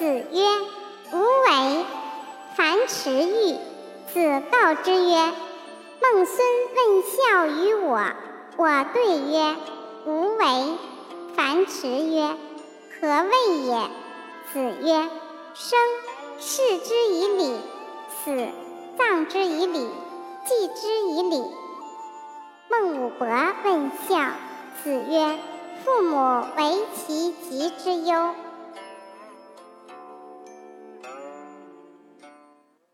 子曰：“无为。”樊迟愈。子告之曰：“孟孙问孝于我，我对曰：无为。”樊迟曰：“何谓也？”子曰：“生，视之以礼；死，葬之以礼；祭之以礼。”孟武伯问孝，子曰：“父母为其疾之忧。”